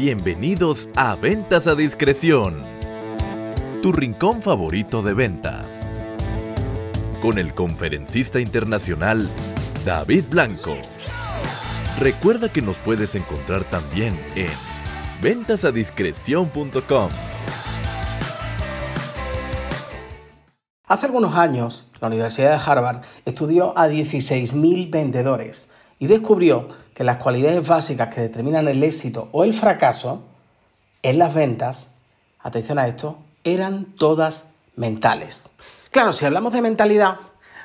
Bienvenidos a Ventas a Discreción, tu rincón favorito de ventas, con el conferencista internacional David Blanco. Recuerda que nos puedes encontrar también en ventasadiscreción.com. Hace algunos años, la Universidad de Harvard estudió a 16.000 vendedores y descubrió que las cualidades básicas que determinan el éxito o el fracaso en las ventas, atención a esto, eran todas mentales. Claro, si hablamos de mentalidad,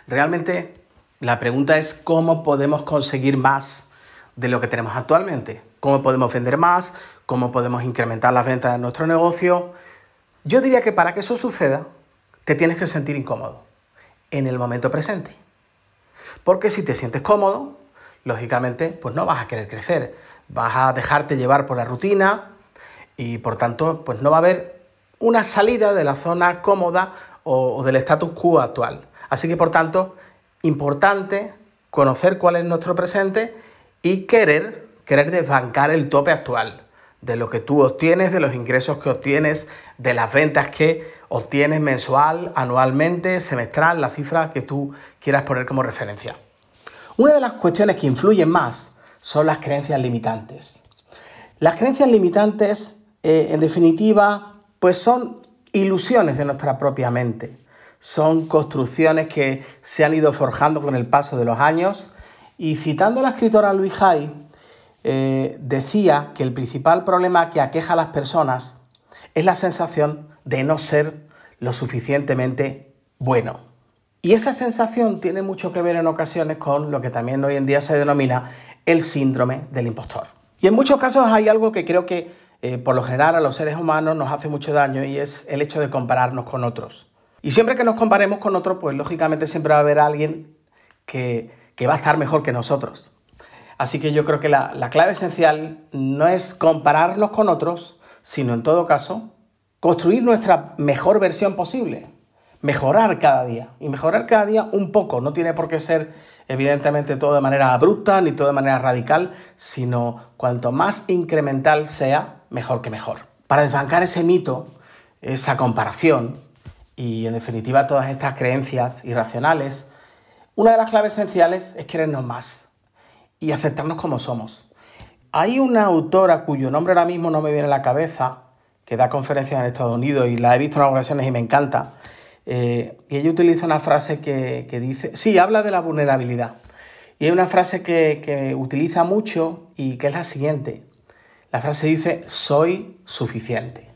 realmente la pregunta es cómo podemos conseguir más de lo que tenemos actualmente. Cómo podemos vender más, cómo podemos incrementar las ventas de nuestro negocio. Yo diría que para que eso suceda, te tienes que sentir incómodo en el momento presente. Porque si te sientes cómodo, lógicamente, pues no vas a querer crecer. Vas a dejarte llevar por la rutina y por tanto, pues no va a haber una salida de la zona cómoda o, del status quo actual. Así que, por tanto, importante conocer cuál es nuestro presente y querer, querer desbancar el tope actual de lo que tú obtienes, de los ingresos que obtienes, de las ventas que obtienes mensual, anualmente, semestral, la cifra que tú quieras poner como referencia. Una de las cuestiones que influyen más son las creencias limitantes. Las creencias limitantes, eh, en definitiva, pues son ilusiones de nuestra propia mente. Son construcciones que se han ido forjando con el paso de los años. Y citando a la escritora Louise Hay, eh, decía que el principal problema que aqueja a las personas es la sensación de no ser lo suficientemente bueno. Y esa sensación tiene mucho que ver en ocasiones con lo que también hoy en día se denomina el síndrome del impostor. Y en muchos casos hay algo que creo que eh, por lo general a los seres humanos nos hace mucho daño y es el hecho de compararnos con otros. Y siempre que nos comparemos con otros, pues lógicamente siempre va a haber alguien que, va a estar mejor que nosotros. Así que yo creo que la clave esencial no es compararnos con otros, sino en todo caso construir nuestra mejor versión posible, mejorar cada día. Y mejorar cada día un poco, no tiene por qué ser evidentemente todo de manera abrupta ni todo de manera radical, sino cuanto más incremental sea, mejor que mejor. Para desbancar ese mito, esa comparación y en definitiva todas estas creencias irracionales, una de las claves esenciales es querernos más y aceptarnos como somos. Hay una autora cuyo nombre ahora mismo no me viene a la cabeza, que da conferencias en Estados Unidos y la he visto en ocasiones y me encanta. Eh, y ella utiliza una frase que, dice, sí, habla de la vulnerabilidad. Y hay una frase que, que utiliza mucho y que es la siguiente. La frase dice, soy suficiente.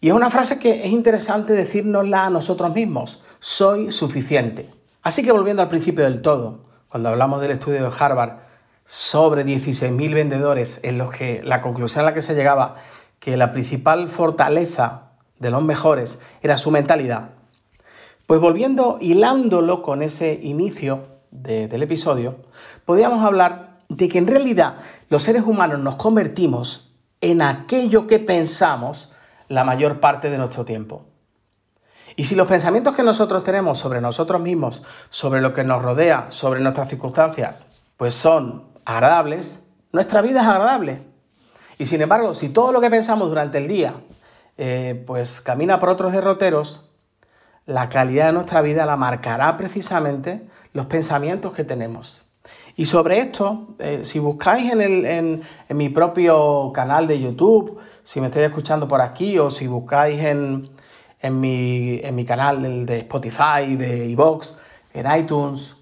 Y es una frase que es interesante decírnosla a nosotros mismos, soy suficiente. Así que volviendo al principio del todo, cuando hablamos del estudio de Harvard, sobre 16.000 vendedores en los que la conclusión a la que se llegaba que la principal fortaleza de los mejores era su mentalidad. Pues volviendo, hilándolo con ese inicio del episodio, podríamos hablar de que en realidad los seres humanos nos convertimos en aquello que pensamos la mayor parte de nuestro tiempo. Y si los pensamientos que nosotros tenemos sobre nosotros mismos, sobre lo que nos rodea, sobre nuestras circunstancias, pues son agradables, nuestra vida es agradable. Y sin embargo, si todo lo que pensamos durante el día eh, pues camina por otros derroteros, la calidad de nuestra vida la marcará precisamente los pensamientos que tenemos. Y sobre esto, eh, si buscáis en, en, mi propio canal de YouTube, si me estáis escuchando por aquí o si buscáis en, en, mi, mi, canal de Spotify, de iVoox, en iTunes,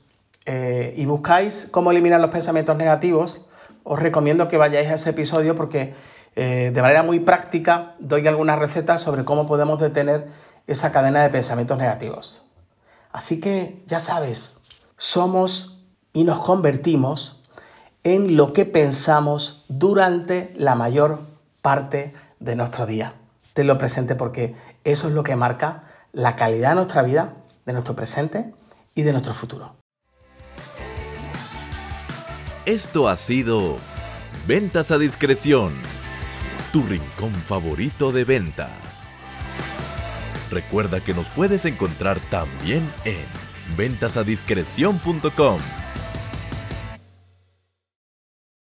eh, y buscáis cómo eliminar los pensamientos negativos, os recomiendo que vayáis a ese episodio porque eh, de manera muy práctica doy algunas recetas sobre cómo podemos detener esa cadena de pensamientos negativos. Así que ya sabes, somos y nos convertimos en lo que pensamos durante la mayor parte de nuestro día. Tenlo presente porque eso es lo que marca la calidad de nuestra vida, de nuestro presente y de nuestro futuro. Esto ha sido Ventas a Discreción, tu rincón favorito de ventas. Recuerda que nos puedes encontrar también en ventasadiscreción.com